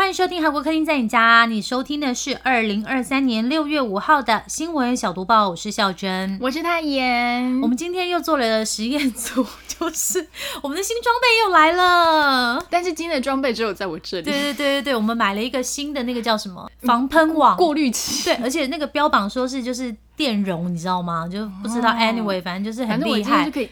欢迎收听韩国客厅在你家，你收听的是二零二三年六月五号的新闻小读报，我是孝珍。我是泰妍。我们今天又做了实验组，就是 我们的新装备又来了。但是今天的装备只有在我这里。对对对对对，我们买了一个新的那个叫什么防喷网过滤器。对，而且那个标榜说是就是电容，你知道吗？就不知道。Anyway，反正就是很厉害。就可以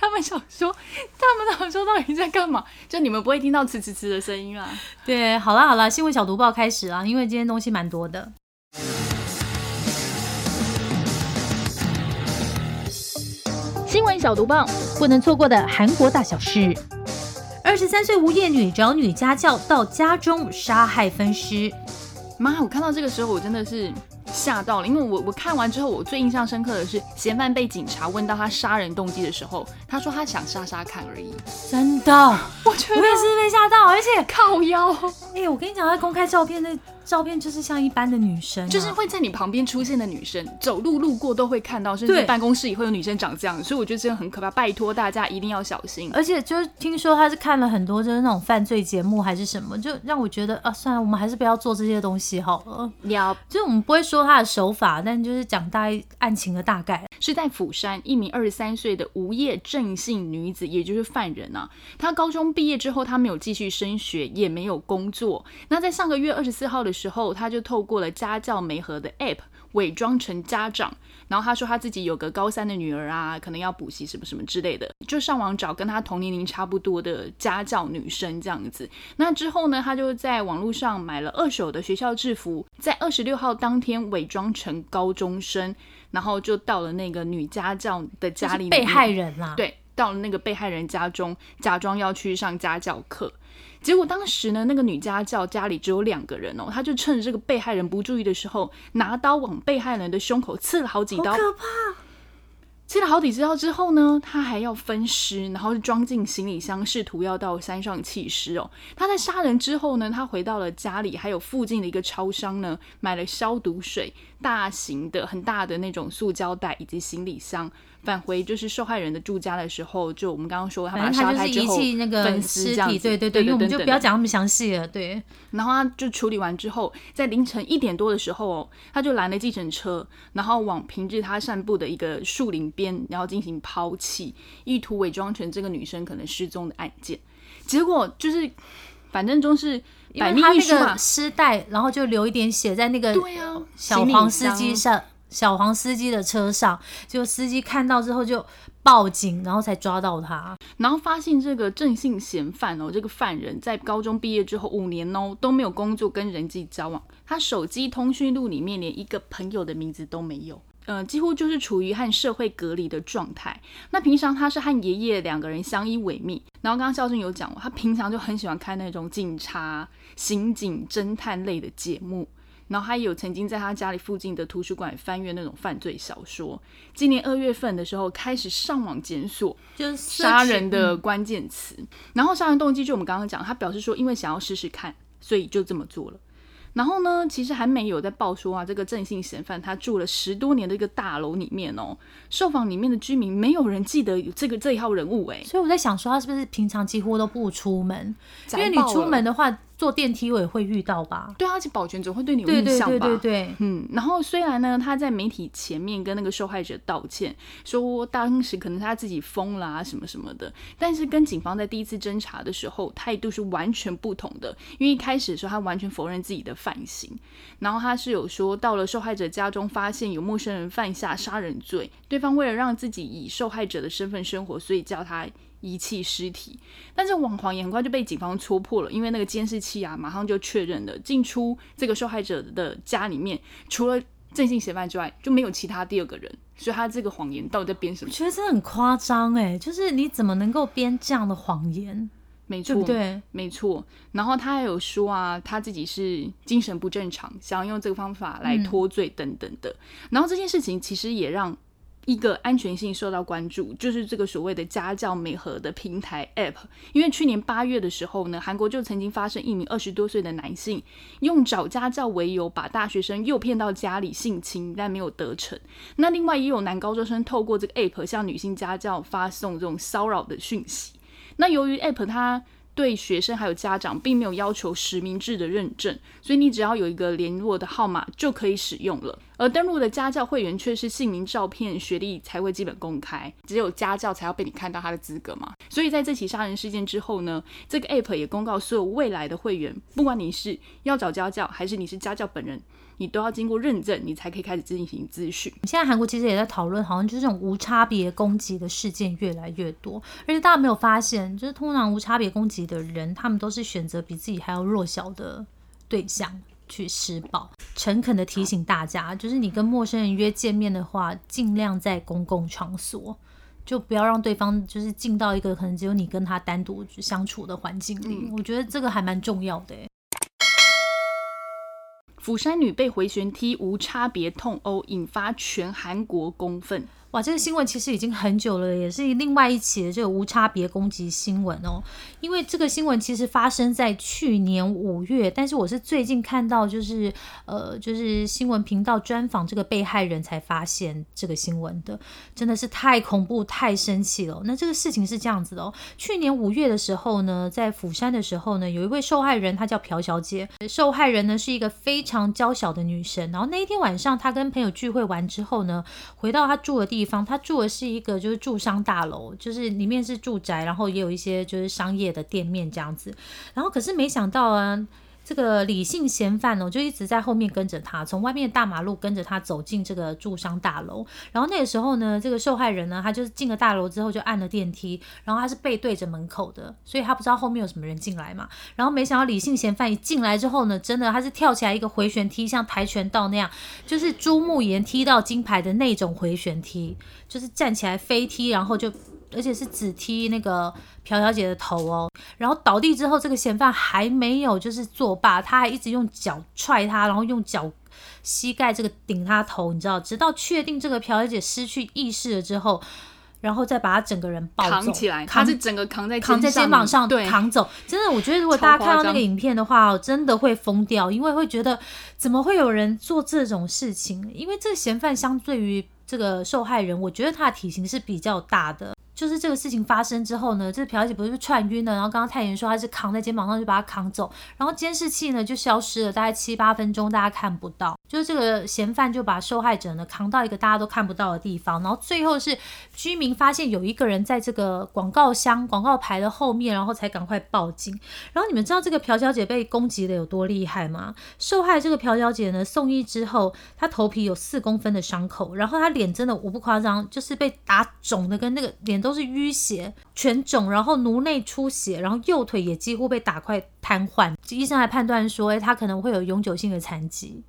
他们想说，他们想说到底在干嘛？就你们不会听到呲呲呲的声音啊。对，好啦好啦，新闻小读报开始啦，因为今天东西蛮多的。新闻小读报，不能错过的韩国大小事。二十三岁无业女找女家教到家中杀害分尸。妈，我看到这个时候，我真的是。吓到了，因为我我看完之后，我最印象深刻的是嫌犯被警察问到他杀人动机的时候，他说他想杀杀看而已。真的，我觉得我也是被吓到，而且靠腰。哎，我跟你讲，他公开照片那。照片就是像一般的女生，就是会在你旁边出现的女生，走路路过都会看到，甚至办公室也会有女生长这样，所以我觉得真的很可怕，拜托大家一定要小心。而且就是听说他是看了很多就是那种犯罪节目还是什么，就让我觉得啊，算了，我们还是不要做这些东西好了。要，就是我们不会说他的手法，但就是讲大案情的大概。是在釜山，一名二十三岁的无业正姓女子，也就是犯人啊。她高中毕业之后，她没有继续升学，也没有工作。那在上个月二十四号的时候，他就透过了家教媒合的 App，伪装成家长，然后他说他自己有个高三的女儿啊，可能要补习什么什么之类的，就上网找跟他同年龄差不多的家教女生这样子。那之后呢，他就在网络上买了二手的学校制服，在二十六号当天伪装成高中生。然后就到了那个女家教的家里，被害人啦。对，到了那个被害人家中，假装要去上家教课。结果当时呢，那个女家教家里只有两个人哦，她就趁着这个被害人不注意的时候，拿刀往被害人的胸口刺了好几刀，可怕。切了好几刀之后呢，她还要分尸，然后装进行李箱，试图要到山上弃尸哦。她在杀人之后呢，她回到了家里，还有附近的一个超商呢，买了消毒水、大型的、很大的那种塑胶袋以及行李箱。返回就是受害人的住家的时候，就我们刚刚说他把杀害之后分尸这样子，对对对，因为我们就不要讲那么详细了，对。然后他就处理完之后，在凌晨一点多的时候哦，他就拦了计程车，然后往平日他散步的一个树林边，然后进行抛弃，意图伪装成这个女生可能失踪的案件。结果就是，反正就是百密一疏嘛，尸袋，然后就流一点血在那个小黄司机上。小黄司机的车上，就司机看到之后就报警，然后才抓到他，然后发现这个正姓嫌犯哦，这个犯人在高中毕业之后五年哦都没有工作跟人际交往，他手机通讯录里面连一个朋友的名字都没有，呃，几乎就是处于和社会隔离的状态。那平常他是和爷爷两个人相依为命，然后刚刚孝顺有讲过，他平常就很喜欢看那种警察、刑警、侦探类的节目。然后他也有曾经在他家里附近的图书馆翻阅那种犯罪小说。今年二月份的时候，开始上网检索就是杀人的关键词。然后杀人动机就我们刚刚讲，他表示说因为想要试试看，所以就这么做了。然后呢，其实还没有在报说啊，这个正姓嫌犯他住了十多年的一个大楼里面哦，受访里面的居民没有人记得有这个这一号人物哎。所以我在想说，他是不是平常几乎都不出门？因为你出门的话。坐电梯我也会遇到吧？对啊，而且保全总会对你有印象吧？对对对对对。嗯，然后虽然呢，他在媒体前面跟那个受害者道歉，说当时可能他自己疯了啊什么什么的，但是跟警方在第一次侦查的时候态度是完全不同的。因为一开始的时候他完全否认自己的犯行，然后他是有说到了受害者家中发现有陌生人犯下杀人罪，对方为了让自己以受害者的身份生活，所以叫他。遗弃尸体，但是谎谎言很快就被警方戳破了，因为那个监视器啊，马上就确认了进出这个受害者的家里面，除了正性嫌犯之外，就没有其他第二个人，所以他这个谎言到底在编什么？我觉得真的很夸张哎，就是你怎么能够编这样的谎言？没错，对，没错。然后他还有说啊，他自己是精神不正常，想要用这个方法来脱罪等等的。然后这件事情其实也让。一个安全性受到关注，就是这个所谓的家教美合的平台 App。因为去年八月的时候呢，韩国就曾经发生一名二十多岁的男性用找家教为由，把大学生诱骗到家里性侵，但没有得逞。那另外也有男高中生透过这个 App 向女性家教发送这种骚扰的讯息。那由于 App 它对学生还有家长并没有要求实名制的认证，所以你只要有一个联络的号码就可以使用了。而登录的家教会员却是姓名、照片、学历才会基本公开，只有家教才要被你看到他的资格嘛。所以在这起杀人事件之后呢，这个 App 也公告所有未来的会员，不管你是要找家教还是你是家教本人。你都要经过认证，你才可以开始进行咨询。现在韩国其实也在讨论，好像就是这种无差别攻击的事件越来越多，而且大家没有发现，就是通常无差别攻击的人，他们都是选择比自己还要弱小的对象去施暴。诚恳的提醒大家，就是你跟陌生人约见面的话，尽量在公共场所，就不要让对方就是进到一个可能只有你跟他单独相处的环境里。我觉得这个还蛮重要的。釜山女被回旋踢无差别痛殴，引发全韩国公愤。哇，这个新闻其实已经很久了，也是另外一起的这个无差别攻击新闻哦。因为这个新闻其实发生在去年五月，但是我是最近看到，就是呃，就是新闻频道专访这个被害人才发现这个新闻的，真的是太恐怖、太生气了。那这个事情是这样子的哦，去年五月的时候呢，在釜山的时候呢，有一位受害人，她叫朴小姐。受害人呢是一个非常娇小的女生，然后那一天晚上，她跟朋友聚会完之后呢，回到她住的地。地方，他住的是一个就是住商大楼，就是里面是住宅，然后也有一些就是商业的店面这样子。然后可是没想到啊。这个李姓嫌犯呢，就一直在后面跟着他，从外面大马路跟着他走进这个住商大楼。然后那个时候呢，这个受害人呢，他就是进了大楼之后就按了电梯，然后他是背对着门口的，所以他不知道后面有什么人进来嘛。然后没想到李姓嫌犯一进来之后呢，真的他是跳起来一个回旋踢，像跆拳道那样，就是朱木岩踢到金牌的那种回旋踢，就是站起来飞踢，然后就。而且是只踢那个朴小姐的头哦，然后倒地之后，这个嫌犯还没有就是作罢，他还一直用脚踹他，然后用脚膝盖这个顶他头，你知道，直到确定这个朴小姐失去意识了之后，然后再把他整个人抱扛起来，他是整个扛在扛在肩膀上扛走。真的，我觉得如果大家看到那个影片的话，真的会疯掉，因为会觉得怎么会有人做这种事情？因为这个嫌犯相对于这个受害人，我觉得他的体型是比较大的。就是这个事情发生之后呢，这朴小姐不是串晕了，然后刚刚太妍说她是扛在肩膀上就把她扛走，然后监视器呢就消失了，大概七八分钟大家看不到，就是这个嫌犯就把受害者呢扛到一个大家都看不到的地方，然后最后是居民发现有一个人在这个广告箱广告牌的后面，然后才赶快报警。然后你们知道这个朴小姐被攻击的有多厉害吗？受害这个朴小姐呢送医之后，她头皮有四公分的伤口，然后她脸真的我不夸张，就是被打肿的跟那个脸都。都是淤血、全肿，然后颅内出血，然后右腿也几乎被打快瘫痪。医生还判断说，哎，他可能会有永久性的残疾。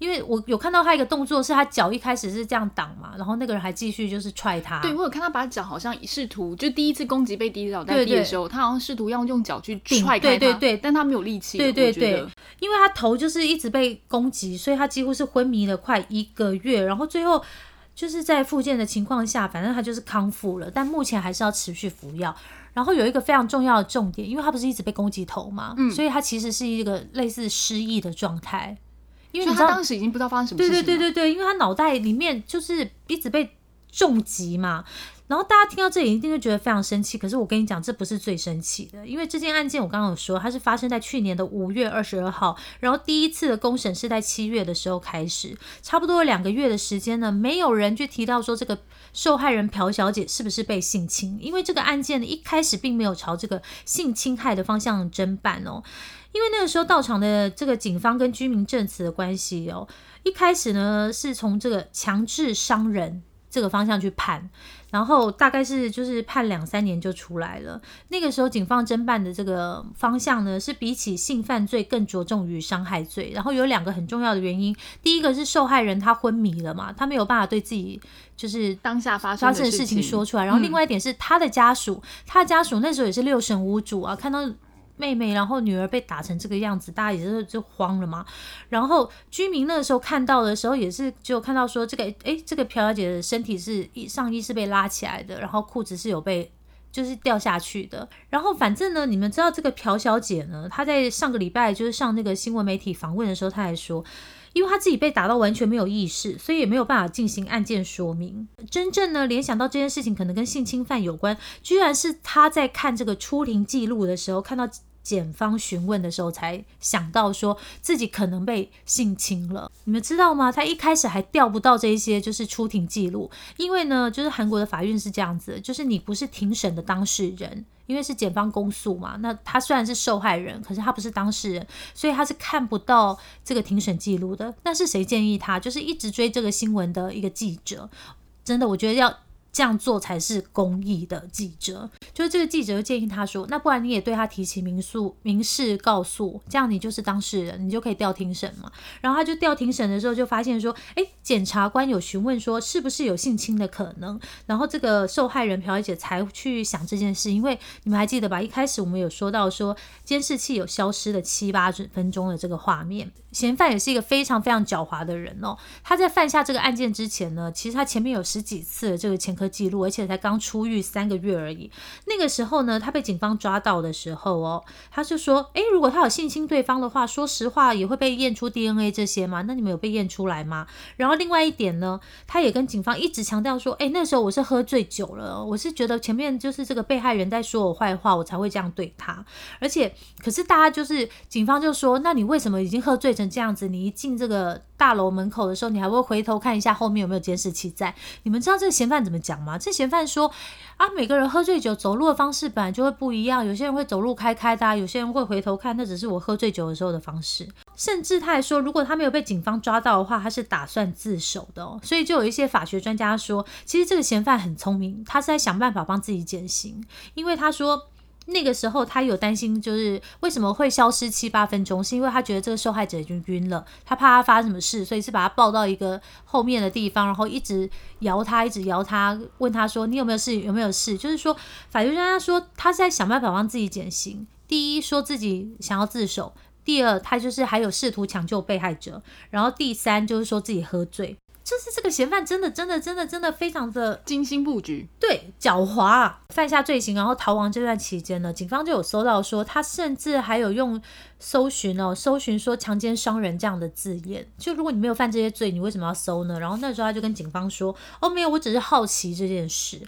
因为我有看到他一个动作，是他脚一开始是这样挡嘛，然后那个人还继续就是踹他。对我有看他把脚好像试图，就第一次攻击被滴倒在地的时候，他好像试图要用脚去踹开他。对对对，但他没有力气。对对对，因为他头就是一直被攻击，所以他几乎是昏迷了快一个月，然后最后。就是在复健的情况下，反正他就是康复了，但目前还是要持续服药。然后有一个非常重要的重点，因为他不是一直被攻击头嘛，所以他其实是一个类似失忆的状态。因为他当时已经不知道发生什么事情。对对对对对，因为他脑袋里面就是一直被重击嘛。然后大家听到这里一定会觉得非常生气，可是我跟你讲，这不是最生气的，因为这件案件我刚刚有说，它是发生在去年的五月二十二号，然后第一次的公审是在七月的时候开始，差不多两个月的时间呢，没有人去提到说这个受害人朴小姐是不是被性侵，因为这个案件呢一开始并没有朝这个性侵害的方向侦办哦，因为那个时候到场的这个警方跟居民证词的关系哦，一开始呢是从这个强制伤人这个方向去判。然后大概是就是判两三年就出来了。那个时候警方侦办的这个方向呢，是比起性犯罪更着重于伤害罪。然后有两个很重要的原因，第一个是受害人他昏迷了嘛，他没有办法对自己就是当下发生的事情说出来。然后另外一点是他的家属，他的家属那时候也是六神无主啊，看到妹妹，然后女儿被打成这个样子，大家也是就慌了嘛。然后居民那个时候看到的时候，也是就看到说这个，哎，这个朴小姐的身体是上衣是被拉起来的，然后裤子是有被就是掉下去的。然后反正呢，你们知道这个朴小姐呢，她在上个礼拜就是上那个新闻媒体访问的时候，她还说。因为他自己被打到完全没有意识，所以也没有办法进行案件说明。真正呢联想到这件事情可能跟性侵犯有关，居然是他在看这个出庭记录的时候，看到检方询问的时候，才想到说自己可能被性侵了。你们知道吗？他一开始还调不到这一些就是出庭记录，因为呢，就是韩国的法院是这样子，就是你不是庭审的当事人。因为是检方公诉嘛，那他虽然是受害人，可是他不是当事人，所以他是看不到这个庭审记录的。那是谁建议他？就是一直追这个新闻的一个记者。真的，我觉得要。这样做才是公益的记者，就是这个记者建议他说，那不然你也对他提起民诉、民事告诉，这样你就是当事人，你就可以调庭审嘛。然后他就调庭审的时候，就发现说，哎，检察官有询问说是不是有性侵的可能，然后这个受害人朴小姐才去想这件事，因为你们还记得吧？一开始我们有说到说监视器有消失的七八分钟的这个画面，嫌犯也是一个非常非常狡猾的人哦。他在犯下这个案件之前呢，其实他前面有十几次这个前科。记录，而且才刚出狱三个月而已。那个时候呢，他被警方抓到的时候哦，他就说：“诶，如果他有性侵对方的话，说实话也会被验出 DNA 这些吗？那你们有被验出来吗？”然后另外一点呢，他也跟警方一直强调说：“诶，那时候我是喝醉酒了，我是觉得前面就是这个被害人在说我坏话，我才会这样对他。而且，可是大家就是警方就说：那你为什么已经喝醉成这样子？你一进这个大楼门口的时候，你还会回头看一下后面有没有监视器在？你们知道这个嫌犯怎么讲？”吗？这嫌犯说啊，每个人喝醉酒走路的方式本来就会不一样，有些人会走路开开的，有些人会回头看，那只是我喝醉酒的时候的方式。甚至他还说，如果他没有被警方抓到的话，他是打算自首的。所以就有一些法学专家说，其实这个嫌犯很聪明，他是在想办法帮自己减刑，因为他说。那个时候他有担心，就是为什么会消失七八分钟，是因为他觉得这个受害者已经晕了，他怕他发生什么事，所以是把他抱到一个后面的地方，然后一直摇他，一直摇他，问他说你有没有事，有没有事？就是说，法律专家说他是在想办法帮自己减刑。第一，说自己想要自首；第二，他就是还有试图抢救被害者；然后第三，就是说自己喝醉。就是这个嫌犯真的真的真的真的非常的精心布局，对，狡猾，犯下罪行然后逃亡这段期间呢，警方就有搜到说他甚至还有用搜寻哦，搜寻说强奸伤人这样的字眼。就如果你没有犯这些罪，你为什么要搜呢？然后那时候他就跟警方说，哦，没有，我只是好奇这件事。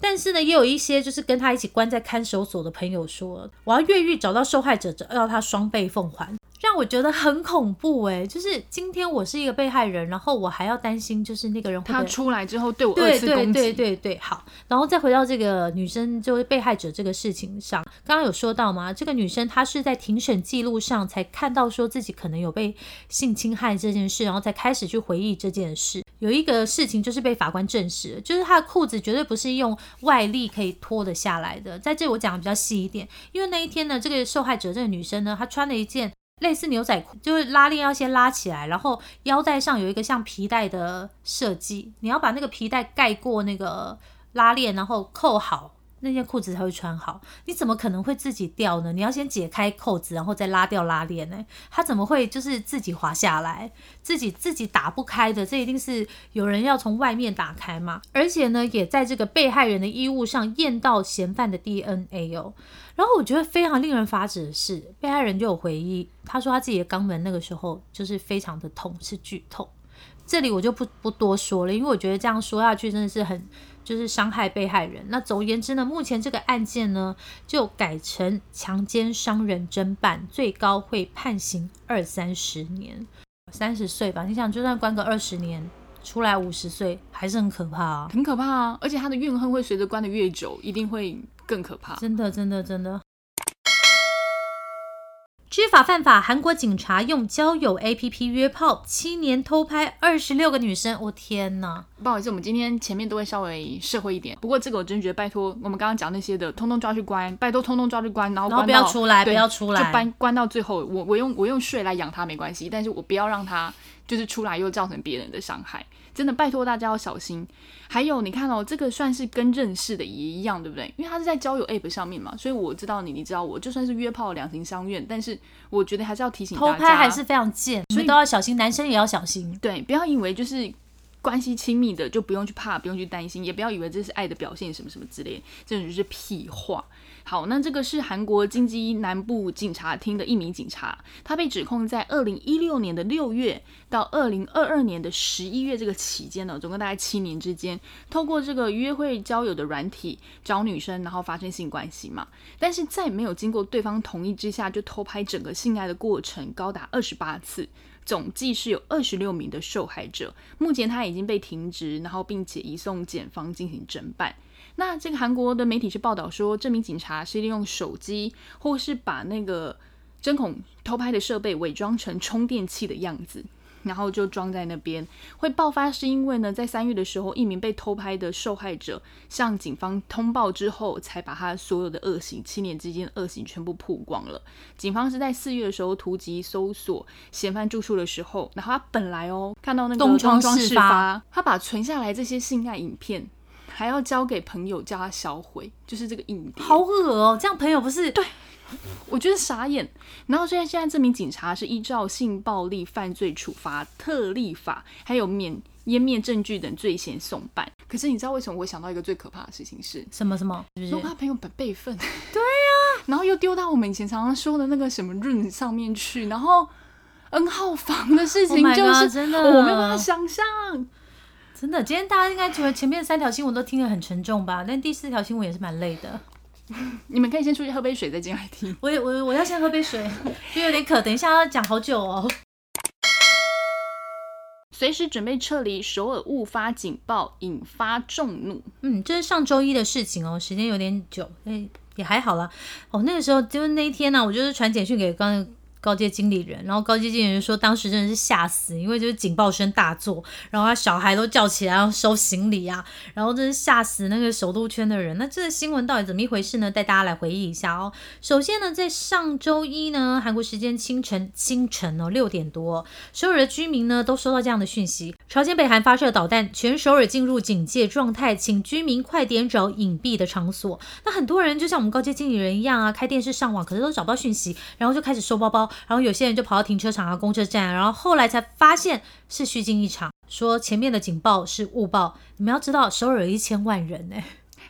但是呢，也有一些就是跟他一起关在看守所的朋友说，我要越狱找到受害者，要他双倍奉还。让我觉得很恐怖哎，就是今天我是一个被害人，然后我还要担心，就是那个人他出来之后对我二次攻击。对对对对，好，然后再回到这个女生就是被害者这个事情上，刚刚有说到吗？这个女生她是在庭审记录上才看到说自己可能有被性侵害这件事，然后才开始去回忆这件事。有一个事情就是被法官证实，就是她的裤子绝对不是用外力可以脱得下来的。在这我讲的比较细一点，因为那一天呢，这个受害者这个女生呢，她穿了一件。类似牛仔裤，就是拉链要先拉起来，然后腰带上有一个像皮带的设计，你要把那个皮带盖过那个拉链，然后扣好。那件裤子才会穿好，你怎么可能会自己掉呢？你要先解开扣子，然后再拉掉拉链呢？它怎么会就是自己滑下来，自己自己打不开的？这一定是有人要从外面打开嘛？而且呢，也在这个被害人的衣物上验到嫌犯的 DNA 哦。然后我觉得非常令人发指的是，被害人就有回忆，他说他自己的肛门那个时候就是非常的痛，是剧痛。这里我就不不多说了，因为我觉得这样说下去真的是很。就是伤害被害人。那总而言之呢，目前这个案件呢就改成强奸伤人侦办，最高会判刑二三十年，三十岁吧。你想，就算关个二十年，出来五十岁还是很可怕啊，很可怕啊！而且他的怨恨会随着关的越久，一定会更可怕。真的，真的，真的。知法犯法，韩国警察用交友 APP 约炮，七年偷拍二十六个女生，我天哪！不好意思，我们今天前面都会稍微社会一点。不过这个我真觉得，拜托我们刚刚讲那些的，通通抓去关，拜托通通抓去关，然后关然后不要出来，不要出来，就关关到最后，我我用我用税来养他没关系，但是我不要让他就是出来又造成别人的伤害。真的拜托大家要小心。还有你看哦，这个算是跟认识的也一样，对不对？因为他是在交友 app 上面嘛，所以我知道你，你知道我，就算是约炮两情相悦，但是我觉得还是要提醒偷大家，拍还是非常贱，所以都要小心，男生也要小心。对，不要以为就是关系亲密的就不用去怕，不用去担心，也不要以为这是爱的表现什么什么之类，这种就是屁话。好，那这个是韩国京畿南部警察厅的一名警察，他被指控在二零一六年的六月到二零二二年的十一月这个期间呢，总共大概七年之间，透过这个约会交友的软体找女生，然后发生性关系嘛。但是在没有经过对方同意之下，就偷拍整个性爱的过程高达二十八次。总计是有二十六名的受害者，目前他已经被停职，然后并且移送检方进行侦办。那这个韩国的媒体是报道说，这名警察是利用手机，或是把那个针孔偷拍的设备伪装成充电器的样子，然后就装在那边。会爆发是因为呢，在三月的时候，一名被偷拍的受害者向警方通报之后，才把他所有的恶行，七年之间的恶行全部曝光了。警方是在四月的时候突击搜索嫌犯住处的时候，然后他本来哦看到那个东窗窗事发，他把存下来这些性爱影片。还要交给朋友叫他销毁，就是这个影碟。好恶哦、这样朋友不是对 我觉得傻眼。然后现在现在这名警察是依照性暴力犯罪处罚特例法，还有免湮灭证据等罪嫌送办。可是你知道为什么我想到一个最可怕的事情是，什么什么？是不是？如果他朋友本备份，对呀、然后又丢到我们以前常常说的那个什么润上面去，然后 N 号房的事 Oh 情就是、真的我没有办法想象。真的，今天大家应该觉得前面三条新闻都听得很沉重吧？但第四条新闻也是蛮累的。你们可以先出去喝杯水，再进来听。我也我我要先喝杯水，就有点渴。等一下要讲好久哦。随时准备撤离首尔误发警报，引发众怒。嗯，这是上周一的事情哦，时间有点久，哎，也还好啦。哦，那个时候就是那一天呢、我就是传简讯给刚高阶经理人，然后高阶经理人说当时真的是吓死，因为就是警报声大作，然后他小孩都叫起来要收行李啊，然后真是吓死那个首都圈的人。那这个新闻到底怎么一回事呢？带大家来回忆一下哦。首先呢，在上周一呢，韩国时间清晨清晨哦六点多，首尔的居民呢都收到这样的讯息：朝鲜北韩发射导弹，全首尔进入警戒状态，请居民快点找隐蔽的场所。那很多人就像我们高阶经理人一样啊，开电视上网，可是都找不到讯息，然后就开始收包包，然后有些人就跑到停车场啊、公车站啊，然后后来才发现是虚惊一场，说前面的警报是误报。你们要知道，首尔有一千万人呢、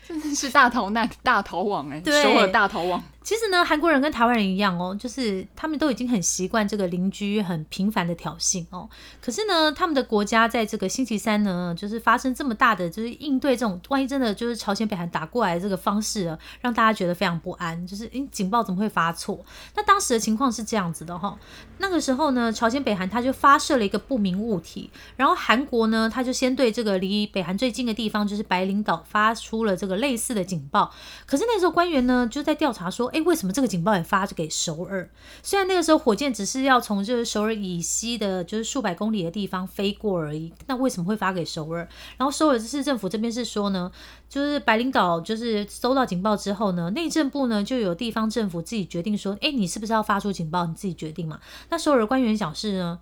真的是大逃难、大逃亡哎、对首尔大逃亡。其实呢，韩国人跟台湾人一样哦，就是他们都已经很习惯这个邻居很频繁的挑衅哦。可是呢，他们的国家在这个星期三呢，就是发生这么大的，就是应对这种万一真的就是朝鲜北韩打过来的这个方式啊，让大家觉得非常不安。就是诶，警报怎么会发错？那当时的情况是这样子的哈、那个时候呢，朝鲜北韩他就发射了一个不明物体，然后韩国呢，他就先对这个离北韩最近的地方，就是白领岛发出了这个类似的警报。可是那时候官员呢就在调查说，诶，为什么这个警报也发给首尔？虽然那个时候火箭只是要从就是首尔以西的，就是数百公里的地方飞过而已，那为什么会发给首尔？然后首尔市政府这边是说呢，就是白领岛就是收到警报之后呢，内政部呢就有地方政府自己决定说，诶，你是不是要发出警报？你自己决定嘛。那首尔官员表示呢，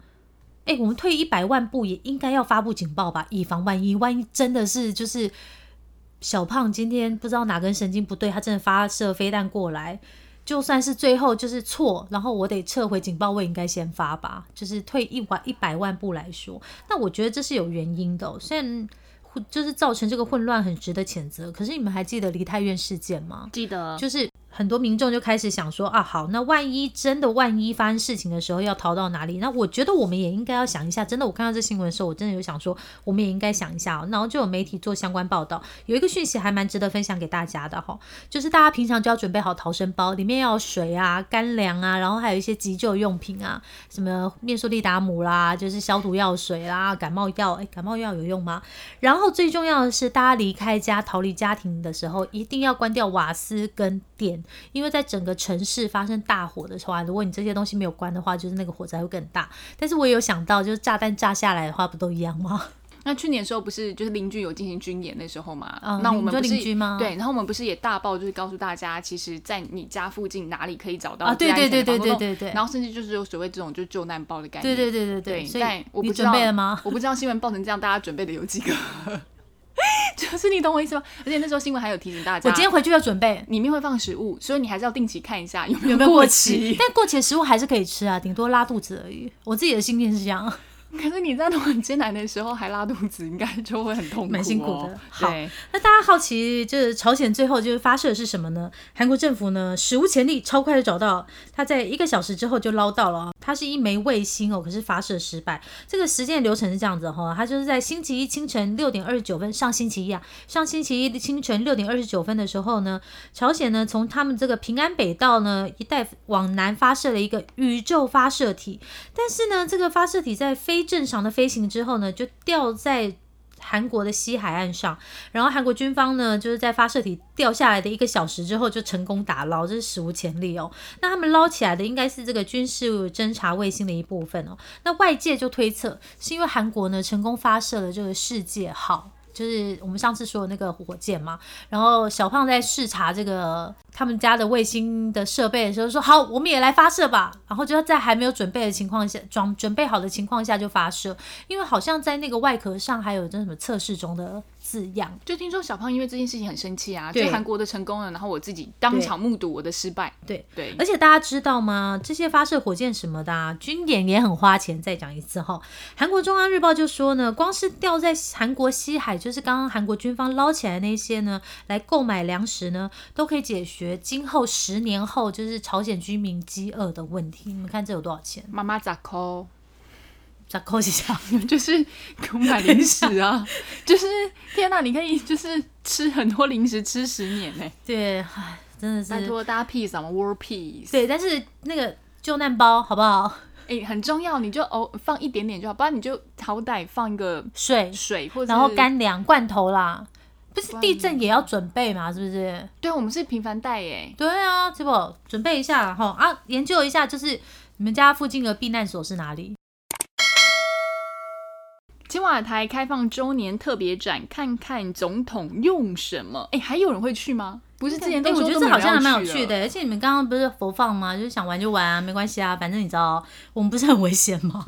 哎，我们退一百万步也应该要发布警报吧，以防万一，万一真的是就是小胖今天不知道哪根神经不对，他真的发射飞弹过来，就算是最后就是错，然后我得撤回警报，我也应该先发吧，就是退一万一百万步来说，那我觉得这是有原因的、哦，虽然。就是造成这个混乱，很值得谴责。可是你们还记得梨泰院事件吗？记得就是很多民众就开始想说啊，好，那万一真的万一发生事情的时候要逃到哪里？那我觉得我们也应该要想一下。真的，我看到这新闻的时候，我真的有想说，我们也应该想一下、哦。然后就有媒体做相关报道，有一个讯息还蛮值得分享给大家的哈、就是大家平常就要准备好逃生包，里面要水啊、干粮啊，然后还有一些急救用品啊，什么面速利达姆啦，就是消毒药水啦、感冒药。哎，感冒药有用吗？然后最重要的是，大家离开家、逃离家庭的时候，一定要关掉瓦斯跟电，因为在整个城市发生大火的话，如果你这些东西没有关的话，就是那个火灾会更大。但是我也有想到，就是炸弹炸下来的话，不都一样吗？那去年的时候不是就是邻居有进行军演那时候嘛？嗯那我们说不是邻居吗对，然后我们不是也大爆就是告诉大家，其实，在你家附近哪里可以找到啊对对对对对对对然后甚至就是有所谓这种就是救难包的概念。对对对对对所以但我你准不知道备了吗？我不知道新闻报成这样，大家准备的有几个？就是你懂我意思吗？而且那时候新闻还有提醒大家，我今天回去要准备。里面会放食物，所以你还是要定期看一下有没有过过期？但过期的食物还是可以吃啊，顶多拉肚子而已。我自己的心念是这样。可是你在那很艰难的时候还拉肚子，应该就会很痛苦、哦，蛮辛苦的好，那大家好奇，就是朝鲜最后就是发射的是什么呢？韩国政府呢史无前例，超快的找到，它在一个小时之后就捞到了啊。它是一枚卫星哦，可是发射失败。这个时间流程是这样子哈、它就是在星期一清晨六点二十九分，上星期一啊，上星期一清晨六点二十九分的时候呢，朝鲜呢从他们这个平安北道呢一带往南发射了一个宇宙发射体，但是呢，这个发射体在非正常的飞行之后呢，就掉在韩国的西海岸上，然后韩国军方呢，就是在发射体掉下来的一个小时之后就成功打捞，这是史无前例哦。那他们捞起来的应该是这个军事侦察卫星的一部分哦。那外界就推测是因为韩国呢成功发射了这个世界号。就是我们上次说的那个火箭嘛，然后小胖在视察这个他们家的卫星的设备的时候说：“好，我们也来发射吧。”然后就在还没有准备的情况下，装准备好的情况下就发射，因为好像在那个外壳上还有这什么测试中的字样。就听说小胖因为这件事情很生气啊，就对韩国的成功了，然后我自己当场目睹我的失败。对对，而且大家知道吗？这些发射火箭什么的、啊，军演也很花钱。再讲一次哈，韩国中央日报就说呢，光是掉在韩国西海，就是刚刚韩国军方捞起来的那些呢，来购买粮食呢，都可以解决今后十年后就是朝鲜居民饥饿的问题。你们看这有多少钱？妈妈咋抠？再扣一下。就是给我买零食啊，就是天哪，你可以就是吃很多零食吃十年呢、对，唉，真的是拜托大家 peace 什么，world peace，对，但是那个救难包好不好？哎、很重要，你就哦放一点点就好，不然你就好歹放一个水，水或者然后是。干粮罐头啦，不是地震也要准备嘛？是不是？对，我们是频繁带耶，对啊，这不准备一下哈啊，研究一下，就是你们家附近的避难所是哪里？青瓦台开放周年特别展，看看总统用什么？哎、还有人会去吗？不是之前哎、我觉得都说这好像还蛮有趣的，而且你们刚刚不是佛放吗？就是想玩就玩啊，没关系啊，反正你知道我们不是很危险吗？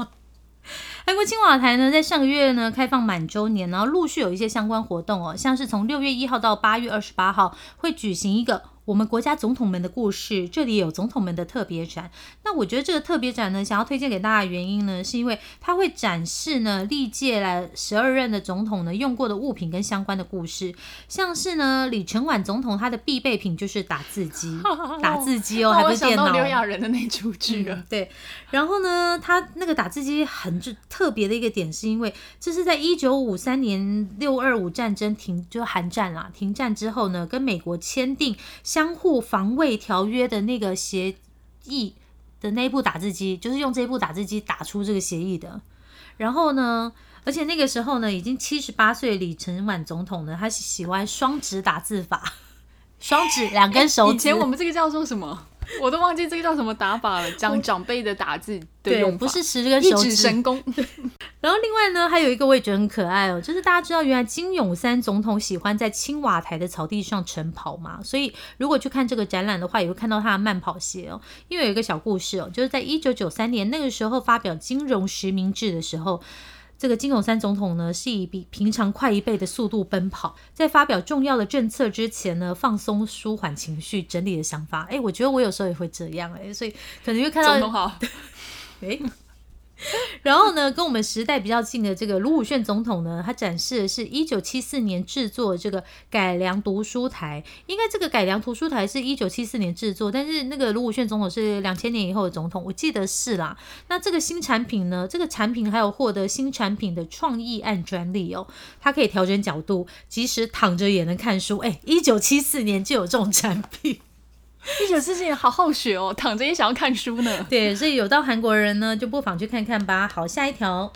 韩国青瓦台呢，在上个月呢开放满周年，然后陆续有一些相关活动哦，像是从六月一号到八月二十八号会举行一个我们国家总统们的故事，这里有总统们的特别展。那我觉得这个特别展呢，想要推荐给大家的原因呢，是因为它会展示呢历届来十二任的总统呢用过的物品跟相关的故事，像是呢李承晚总统他的必备品就是打字机，打字机哦，还不是电脑。到刘亚仁的那出剧了。对，然后呢，他那个打字机很就特别的一个点，是因为这是在一九五三年六二五战争停，就韩战啦，停战之后呢，跟美国签订相互防卫条约的那个协议的那一部打字机，就是用这一部打字机打出这个协议的。然后呢，而且那个时候呢，已经七十八岁李承晚总统呢，他喜欢双指打字法，双指两根手指。以前我们这个叫做什么？我都忘记这个叫什么打法了。讲长辈的打字的对，用法，不是十根一手指，指神功。然后另外呢，还有一个我也觉得很可爱哦，就是大家知道原来金永三总统喜欢在青瓦台的草地上晨跑嘛，所以如果去看这个展览的话，也会看到他的慢跑鞋哦。因为有一个小故事哦，就是在一九九三年那个时候发表金融实名制的时候。这个金永三总统呢，是以比平常快一倍的速度奔跑，在发表重要的政策之前呢，放松、舒缓情绪，整理的想法。哎，我觉得我有时候也会这样哎，所以可能就看到总统好，诶，然后呢，跟我们时代比较近的这个卢武铉总统呢，他展示的是一九七四年制作这个改良读书台。应该这个改良图书台是一九七四年制作，但是那个卢武铉总统是两千年以后的总统，我记得是啦。那这个新产品呢，这个产品还有获得新产品的创意案专利哦，它可以调整角度，即使躺着也能看书。哎，一九七四年就有这种产品。一九四七年好好学哦，躺着也想要看书呢。对，所以有到韩国人呢，就不妨去看看吧。好，下一条。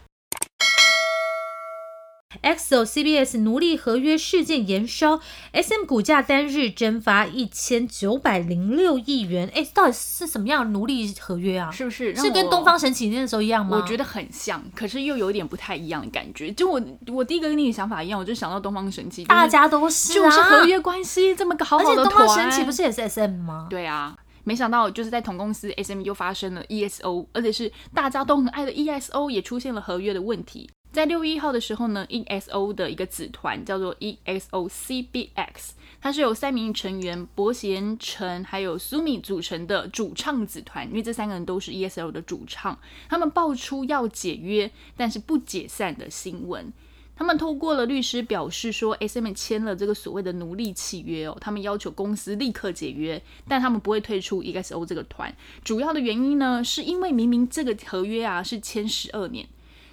，XO CBS 奴隶合约事件延烧，SM 股价单日蒸发一千九百零六亿元。哎，到底是什么样的奴隶合约啊？是不是？是跟东方神起那时候一样吗？我觉得很像，可是又有点不太一样的感觉。就我我第一个跟你的想法一样，我就想到东方神起，大家都是就是合约关系这么个好好的团。东方神起不是也是 SM 吗？对啊。没想到就是在同公司，S M 又发生了 E S O，而且是大家都很爱的 E S O 也出现了合约的问题。在六月一号的时候呢，EXO 的一个子团叫做 EXO-CBX，它是由三名成员伯贤成还有苏米组成的主唱子团，因为这三个人都是 EXO 的主唱，他们爆出要解约但是不解散的新闻。他们透过了律师表示说，S.M 签了这个所谓的奴隶契约哦，他们要求公司立刻解约，但他们不会退出 EXO 这个团。主要的原因呢，是因为明明这个合约啊是签十二年，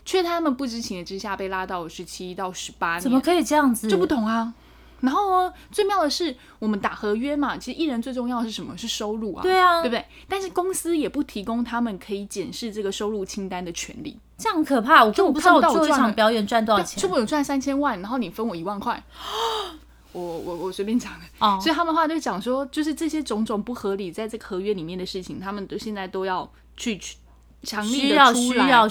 却他们不知情的之下被拉到十七到十八年，怎么可以这样子？就不懂啊。然后呢，最妙的是，我们打合约嘛，其实艺人最重要的是什么？是收入啊，对啊，对不对？但是公司也不提供他们可以检视这个收入清单的权利，这样可怕。我根本不知道我做一场表演赚多少钱，说不有赚三千万，然后你分我一万块，我我我随便讲的。哦，所以他们话就讲说，就是这些种种不合理，在这个合约里面的事情，他们都现在都要去去强力的出来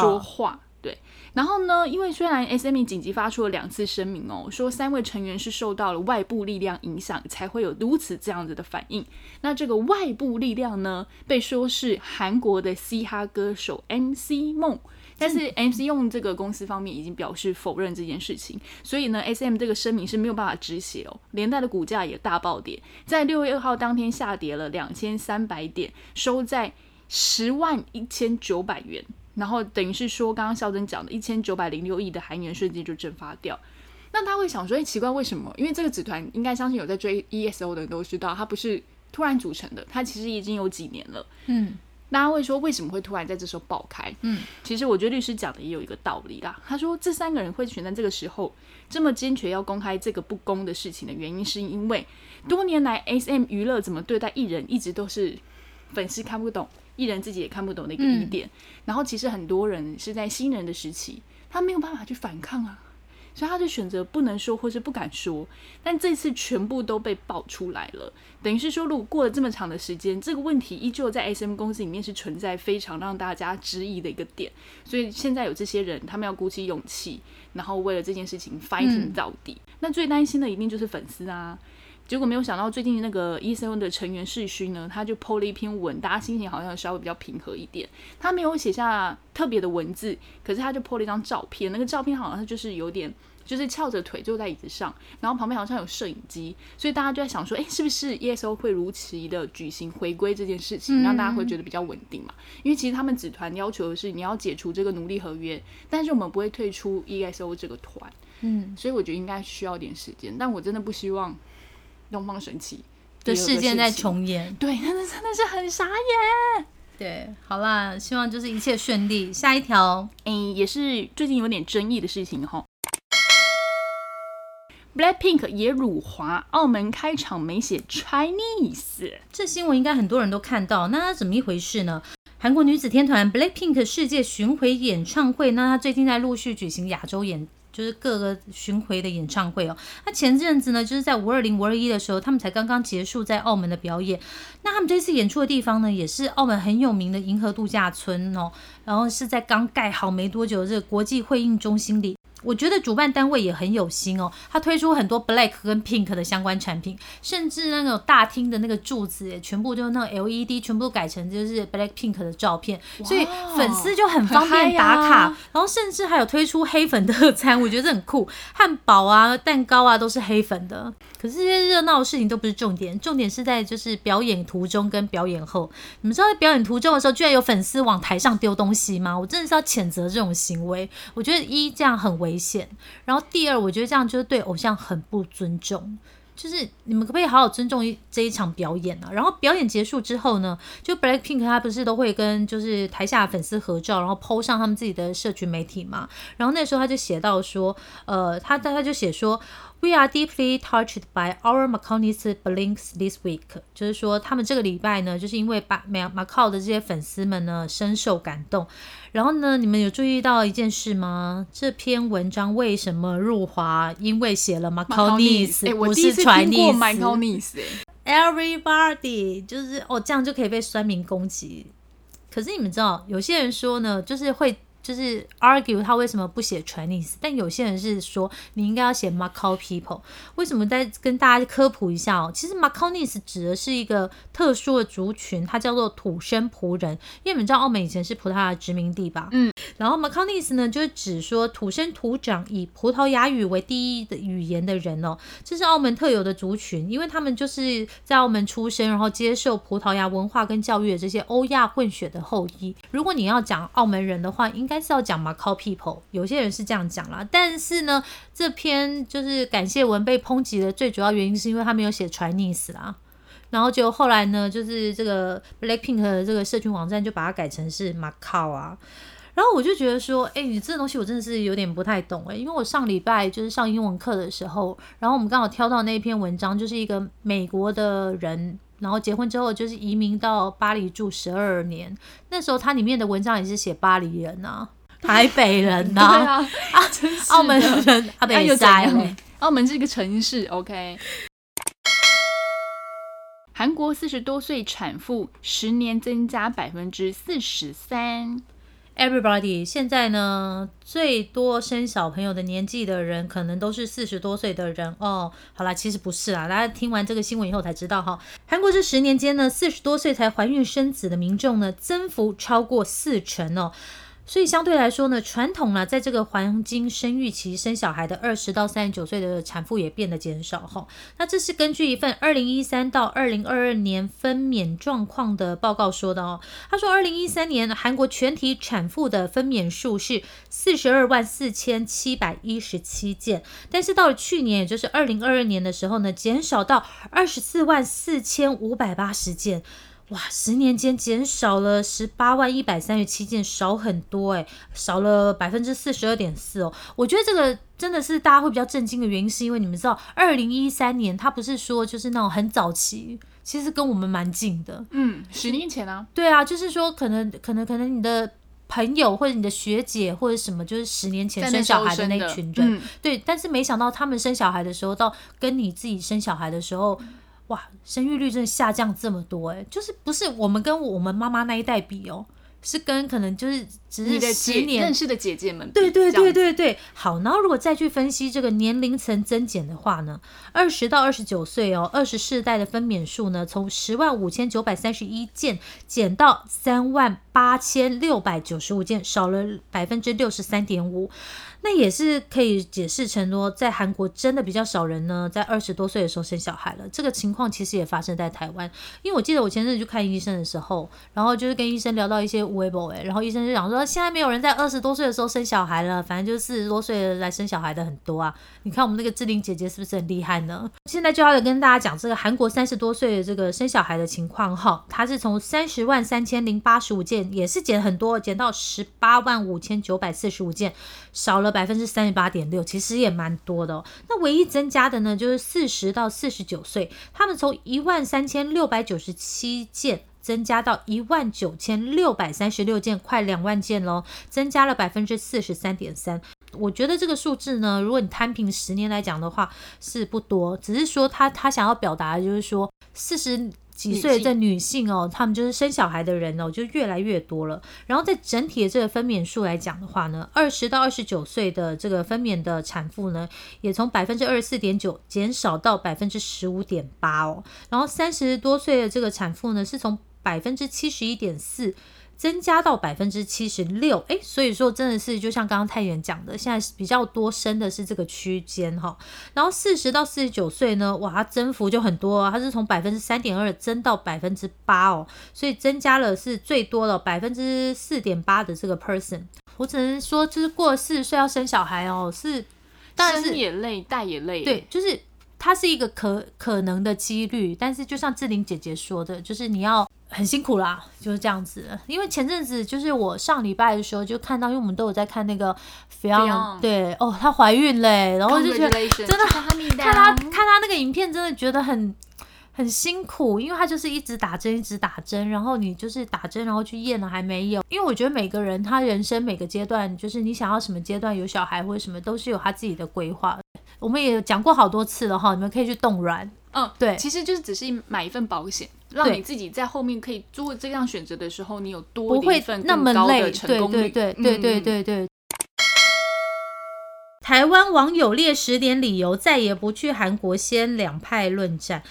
说话。对然后呢？因为虽然 S.M. 紧急发出了两次声明哦，说三位成员是受到了外部力量影响，才会有如此这样子的反应。那这个外部力量呢，被说是韩国的嘻哈歌手 M.C. 梦，但是 M.C. 用这个公司方面已经表示否认这件事情，所以呢，S.M. 这个声明是没有办法止血哦，连带的股价也大暴跌，在六月二号当天下跌了两千三百点，收在十万一千九百元。然后等于是说，刚刚肖珍讲的一千九百零六亿的韩元瞬间就蒸发掉。那他会想说，哎，奇怪，为什么？因为这个子团应该相信有在追 ESO 的人都知道，它不是突然组成的，它其实已经有几年了。嗯，大家会说为什么会突然在这时候爆开？嗯，其实我觉得律师讲的也有一个道理啦。他说，这三个人会选在这个时候这么坚决要公开这个不公的事情的原因，是因为多年来 SM 娱乐怎么对待艺人，一直都是粉丝看不懂。艺人自己也看不懂的一个疑点，然后其实很多人是在新人的时期，他没有办法去反抗啊，所以他就选择不能说或是不敢说。但这次全部都被爆出来了，等于是说，如果过了这么长的时间，这个问题依旧在 SM 公司里面是存在非常让大家质疑的一个点。所以现在有这些人，他们要鼓起勇气，然后为了这件事情 fighting 到底。那最担心的一定就是粉丝啊。结果没有想到，最近那个 e s o 的成员世勋呢，他就 po 了一篇文，大家心情好像稍微比较平和一点。他没有写下特别的文字，可是他就 po 了一张照片，那个照片好像就是有点就是翘着腿坐在椅子上，然后旁边好像有摄影机，所以大家就在想说，哎，是不是 e s o 会如期的举行回归这件事情，让大家会觉得比较稳定嘛？因为其实他们子团要求的是你要解除这个奴隶合约，但是我们不会退出 e s o 这个团，嗯，所以我觉得应该需要点时间，但我真的不希望。东方神起的事件在重演，对，那真的是很傻眼。对，好啦，希望就是一切顺利。下一条，嗯，也是最近有点争议的事情哈。Blackpink 也辱华，澳门开场没写 Chinese，这新闻应该很多人都看到。那怎么一回事呢？韩国女子天团 Blackpink 世界巡回演唱会，那她最近在陆续举行亚洲演。就是各个巡回的演唱会哦，那前阵子呢，就是在五二零、五二一的时候，他们才刚刚结束在澳门的表演。那他们这次演出的地方呢，也是澳门很有名的银河度假村哦，然后是在刚盖好没多久这个国际会议中心里。我觉得主办单位也很有心哦，他推出很多 black 跟 pink 的相关产品，甚至那种大厅的那个柱子也全部就是那种 LED，全部都改成就是 black pink 的照片，所以粉丝就很方便打卡。然后甚至还有推出黑粉特餐，我觉得很酷，汉堡啊、蛋糕啊都是黑粉的。可是这些热闹的事情都不是重点，重点是在就是表演途中跟表演后。你们知道在表演途中的时候，居然有粉丝往台上丢东西吗？我真的是要谴责这种行为。我觉得一这样很危危险，然后第二，我觉得这样就是对偶像很不尊重。就是你们可不可以好好尊重这一场表演呢？然后表演结束之后呢，就 Blackpink 他不是都会跟就是台下粉丝合照，然后 PO 上他们自己的社群媒体嘛？然后那时候他就写到说，呃，他他就写说。We are deeply touched by our Macau's blinks this week，就是说他们这个礼拜呢，就是因为把马马靠的这些粉丝们呢深受感动，然后呢，你们有注意到一件事吗？这篇文章为什么入华？因为写了 m a c a n i s 哎，我不是传听过 n m i y s c o n i s 哎，Everybody 就是哦，这样就可以被酸民攻击。可是你们知道，有些人说呢，就是会就是 argue 他为什么不写 Chinese，但有些人是说你应该要写 Macau people。为什么？再跟大家科普一下哦，其实 Macaunese 指的是一个特殊的族群，它叫做土生葡人。因为你们知道澳门以前是葡萄牙殖民地吧？嗯。然后 Macaunese 呢，就是指说土生土长以葡萄牙语为第一的语言的人哦，这是澳门特有的族群，因为他们就是在澳门出生，然后接受葡萄牙文化跟教育的这些欧亚混血的后裔。如果你要讲澳门人的话，应该是要讲 Macau people，有些人是这样讲啦。但是呢，这篇就是感谢文被抨击的最主要原因是因为他没有写 Chinese 啦。然后就后来呢，就是这个 Blackpink 的这个社群网站就把它改成是 Macau 啊。然后我就觉得说，哎，你这个东西我真的是有点不太懂哎，因为我上礼拜就是上英文课的时候，然后我们刚好挑到那一篇文章，就是一个美国的人，然后结婚之后就是移民到巴黎住十二年，那时候它里面的文章也是写巴黎人呐、台北人呐、对啊，澳门人阿北那又怎塞样？澳门是一个城市，OK。韩国四十多岁产妇十年增加百分之四十三，Everybody，现在呢，最多生小朋友的年纪的人，可能都是四十多岁的人哦。好啦，其实不是啦，大家听完这个新闻以后才知道哈。韩国这十年间呢，四十多岁才怀孕生子的民众呢，增幅超过四成哦。所以相对来说呢，传统呢，在这个黄金生育期生小孩的二十到三十九岁的产妇也变得减少哈。那这是根据一份二零一三到二零二二年分娩状况的报告说的哦。他说，二零一三年韩国全体产妇的分娩数是四十二万四千七百一十七件，但是到了去年，也就是二零二二年的时候呢，减少到二十四万四千五百八十件。哇，十年间减少了十八万一百三十七件，少很多诶，少了百分之四十二点四哦。我觉得这个真的是大家会比较震惊的原因，是因为你们知道，二零一三年他不是说就是那种很早期，其实跟我们蛮近的。嗯，十年前啊，对啊，就是说可能可能可能你的朋友或者你的学姐或者什么，就是十年前生小孩的那群人，嗯对，但是没想到他们生小孩的时候，到跟你自己生小孩的时候，哇，生育率真的下降这么多、欸，就是不是我们跟我们妈妈那一代比哦，是跟可能就是只你的姐是十年认识的姐姐们比，对对对对对，好，然后如果再去分析这个年龄层增减的话呢，二十到二十九岁哦，二十世代的分娩数呢，从十万五千九百三十一件减到三万八千六百九十五件，少了百分之六十三点五。那也是可以解释成说，在韩国真的比较少人呢，在二十多岁的时候生小孩了。这个情况其实也发生在台湾，因为我记得我前阵子去看医生的时候，然后就是跟医生聊到一些微博哎，然后医生就讲说，现在没有人在二十多岁的时候生小孩了，反正就是四十多岁来生小孩的很多啊。你看我们那个志玲姐姐是不是很厉害呢？现在就要来跟大家讲这个韩国三十多岁的这个生小孩的情况哈，它是从三十万三千零八十五件，也是减很多，减到十八万五千九百四十五件，少了百分之三十八点六，其实也蛮多的。那唯一增加的呢，就是四十到四十九岁，他们从一万三千六百九十七件。增加到一万九千六百三十六件，快两万件喽，增加了百分之四十三点三。我觉得这个数字呢，如果你摊平十年来讲的话，是不多，只是说他他想要表达的就是说，四十几岁的女性哦，她们就是生小孩的人哦，就越来越多了。然后在整体的这个分娩数来讲的话呢，二十到二十九岁的这个分娩的产妇呢，也从百分之二十四点九减少到百分之十五点八哦。然后三十多岁的这个产妇呢，是从百分之七十一点四。增加到百分之七十六，哎，所以说真的是就像刚刚太原讲的，现在比较多生的是这个区间哈。然后四十到四十九岁呢，哇，它增幅就很多、哦，它是从百分之三点二增到百分之八哦，所以增加了是最多的百分之四点八的这个 person。我只能说，就是过了四十岁要生小孩哦，是当然是生也累，带也累，对，，就是它是一个可可能的几率，但是就像志玲姐姐说的，就是你要很辛苦啦，就是这样子。因为前阵子就是我上礼拜的时候就看到，因为我们都有在看那个 Fion，Fion 对哦，她怀孕嘞，然后就觉得真的看她看她那个影片，真的觉得很很辛苦，因为她就是一直打针，一直打针，然后你就是打针，然后去验了还没有。因为我觉得每个人他人生每个阶段，就是你想要什么阶段有小孩或者什么，都是有他自己的规划。我们也讲过好多次了哈，你们可以去冻卵。嗯，对其实就是只是买一份保险，让你自己在后面可以做这样选择的时候，你有多不会的一份那么高的成对功率。对对对对嗯对对。台湾网友列十点理由再也不去韩国，先两派论战。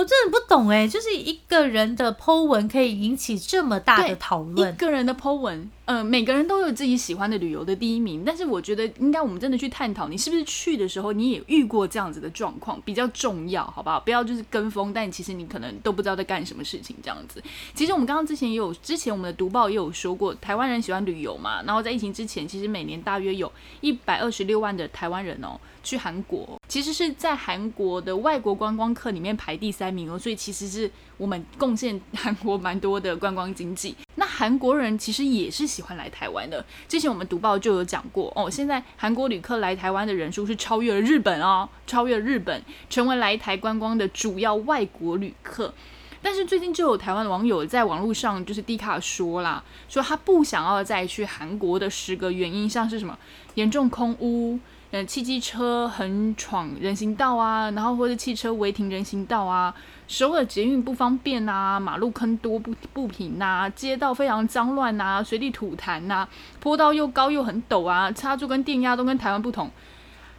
我真的不懂哎，就是一个人的 Po 文可以引起这么大的讨论一。个人的 Po 文，呃，每个人都有自己喜欢的旅游的第一名，但是我觉得应该我们真的去探讨，你是不是去的时候你也遇过这样子的状况，比较重要，好不好？不要就是跟风，但其实你可能都不知道在干什么事情这样子。其实我们刚刚之前也有，之前我们的读报也有说过，台湾人喜欢旅游嘛，然后在疫情之前，其实每年大约有一百二十六万的台湾人哦去韩国，其实是在韩国的外国观光客里面排第三名哦，所以其实是我们贡献韩国蛮多的观光经济。那韩国人其实也是喜欢来台湾的，之前我们读报就有讲过哦，现在韩国旅客来台湾的人数是超越了日本哦，超越了日本，成为来台观光的主要外国旅客。但是最近就有台湾网友在网络上就是低卡说啦，说他不想要再去韩国的十个原因，像是什么严重空污，呃，汽机车横闯人行道啊，然后或者汽车违停人行道啊，首尔捷运不方便啊，马路坑多不不平呐、街道非常脏乱呐、随地吐痰呐、坡道又高又很陡啊，插座跟电压都跟台湾不同。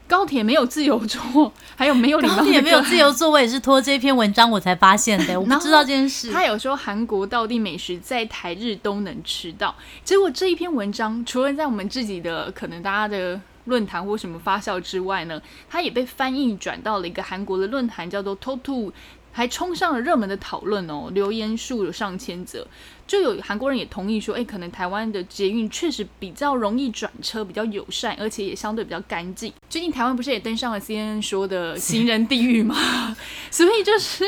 高铁没有自由座，还有没有高铁没有自由座，我也是托这篇文章我才发现的，我不知道这件事。他有说韩国道地美食在台日都能吃到，结果这一篇文章除了在我们自己的可能大家的论坛或什么发酵之外呢，它也被翻译转到了一个韩国的论坛，叫做 Totu。还冲上了热门的讨论哦，留言数有上千则，就有韩国人也同意说，哎，可能台湾的捷运确实比较容易转车，比较友善，而且也相对比较干净。最近台湾不是也登上了 CNN 说的行人地狱吗？所以就是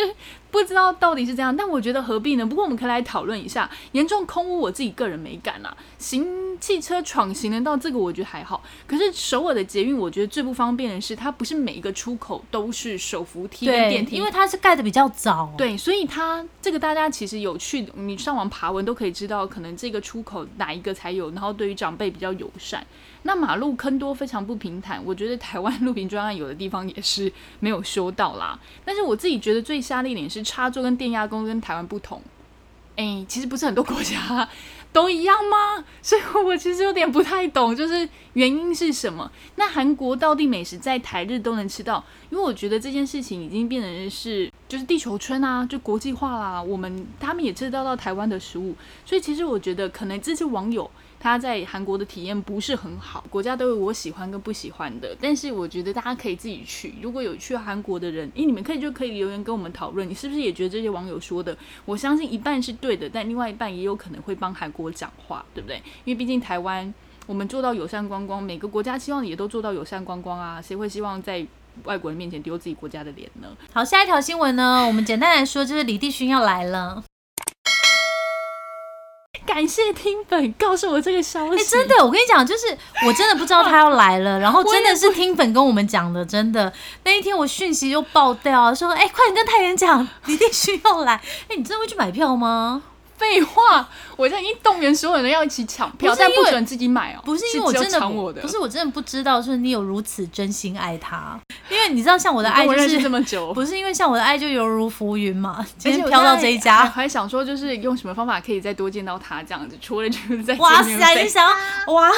不知道到底是这样，但我觉得何必呢？不过我们可以来讨论一下严重空污，我自己个人没感啊。行汽车闯行人道这个我觉得还好，可是首尔的捷运我觉得最不方便的是，它不是每一个出口都是手扶梯跟电，梯，因为它是盖的比较早。对，所以它这个大家其实有去，你上网爬文都可以知道，可能这个出口哪一个才有，然后对于长辈比较友善。那马路坑多，非常不平坦，我觉得台湾路平专案有的地方也是没有修到啦。但是我自己觉得最瞎的一点是插座跟电压弓跟台湾不同。哎，其实不是很多国家都一样吗？所以我其实有点不太懂，就是原因是什么？那韩国道地美食在台日都能吃到，因为我觉得这件事情已经变成是就是地球村啊，就国际化啦。我们他们也吃得到台湾的食物，所以其实我觉得可能这些网友他在韩国的体验不是很好，国家都有我喜欢跟不喜欢的。但是我觉得大家可以自己去，如果有去韩国的人，诶，你们可以就可以留言跟我们讨论，你是不是也觉得这些网友说的？我相信一半是对的，但另外一半也有可能会帮韩国讲话，对不对？因为毕竟台湾我们做到友善观光，每个国家希望也都做到友善观光啊，谁会希望在外国人面前丢自己国家的脸呢？好，下一条新闻呢，我们简单来说就是李帝勋要来了。感谢听粉告诉我这个消息，哎、真的，我跟你讲，就是我真的不知道他要来了，然后真的是听粉跟我们讲的，真的那一天我讯息就爆掉，说哎、快点跟太原讲你必须要来。哎、你真的会去买票吗？废话，我现在已经动员所有人要一起抢票，但不准自己买哦。不是因为我真的抢我的，不是我真的不知道，说你有如此真心爱他，因为你知道像我的爱就是我认识这是。么久，不是因为像我的爱就犹如浮云嘛，今天飘到这一家，我还想说就是用什么方法可以再多见到他这样子，除了就是在哇塞，你想要哇，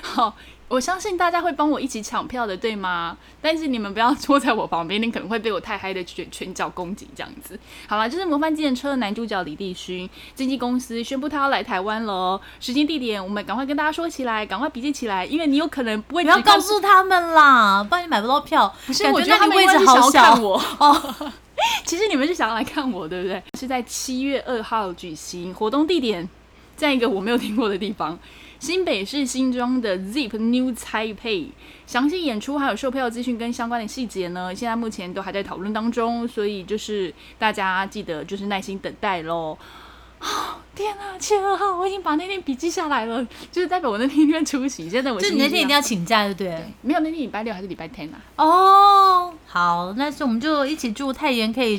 好，我相信大家会帮我一起抢票的，对吗？但是你们不要坐在我旁边，你可能会被我太嗨的拳拳脚攻击这样子。好了，就是《模范计程车》的男主角李帝勋，经纪公司宣布他要来台湾了哦。时间地点我们赶快跟大家说起来，赶快笔记起来，因为你有可能不会不要告诉他们啦，不然你买不到票。不是，我觉得他那你位置好小看我。哦。其实你们是想要来看我，对不对？是在七月二号举行，活动地点在一个我没有听过的地方，新北市新庄的 Zip New Taipei。详细演出还有售票资讯跟相关的细节呢，现在目前都还在讨论当中，所以就是大家记得就是耐心等待喽。天啊，七二号，我已经把那天笔记下来了，就是代表我那天一定会出席。现在我就你那天一定要请假，对不对？没有，那天礼拜六还是礼拜天啊？哦，好，那是我们就一起祝太妍可以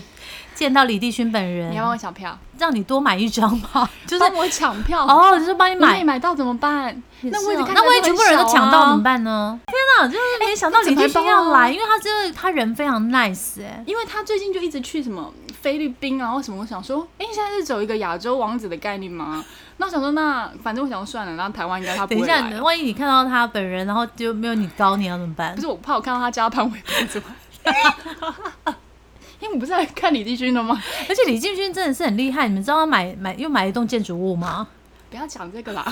见到李帝勋本人。你要帮我抢票，让你多买一张吧，就是帮我抢票哦，就是帮你买，没买到怎么办？那位置那万一全部人都抢到怎么办呢？天哪，就是哎没想到李帝勋要来，因为他真的他人非常 nice 哎，因为他最近就一直去什么菲律宾啊或什么，我想说，哎，现在是走一个亚洲王子的概念吗？那我想说，那反正我想说算了，然后台湾应该他等一下，万一你看到他本人，然后就没有你高，你要怎么办？不是我怕我看到他加潘玮柏怎么？因为我不是来看李帝勋的吗？而且李继勋真的是很厉害，你们知道他买买又买一栋建筑物吗？不要讲这个啦，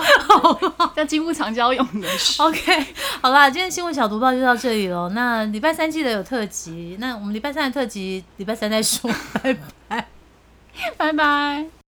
叫金屋藏娇用的。OK，好啦，今天新闻小读报就到这里了。那礼拜三记得有特辑，那我们礼拜三的特辑礼拜三再说，拜拜，拜拜。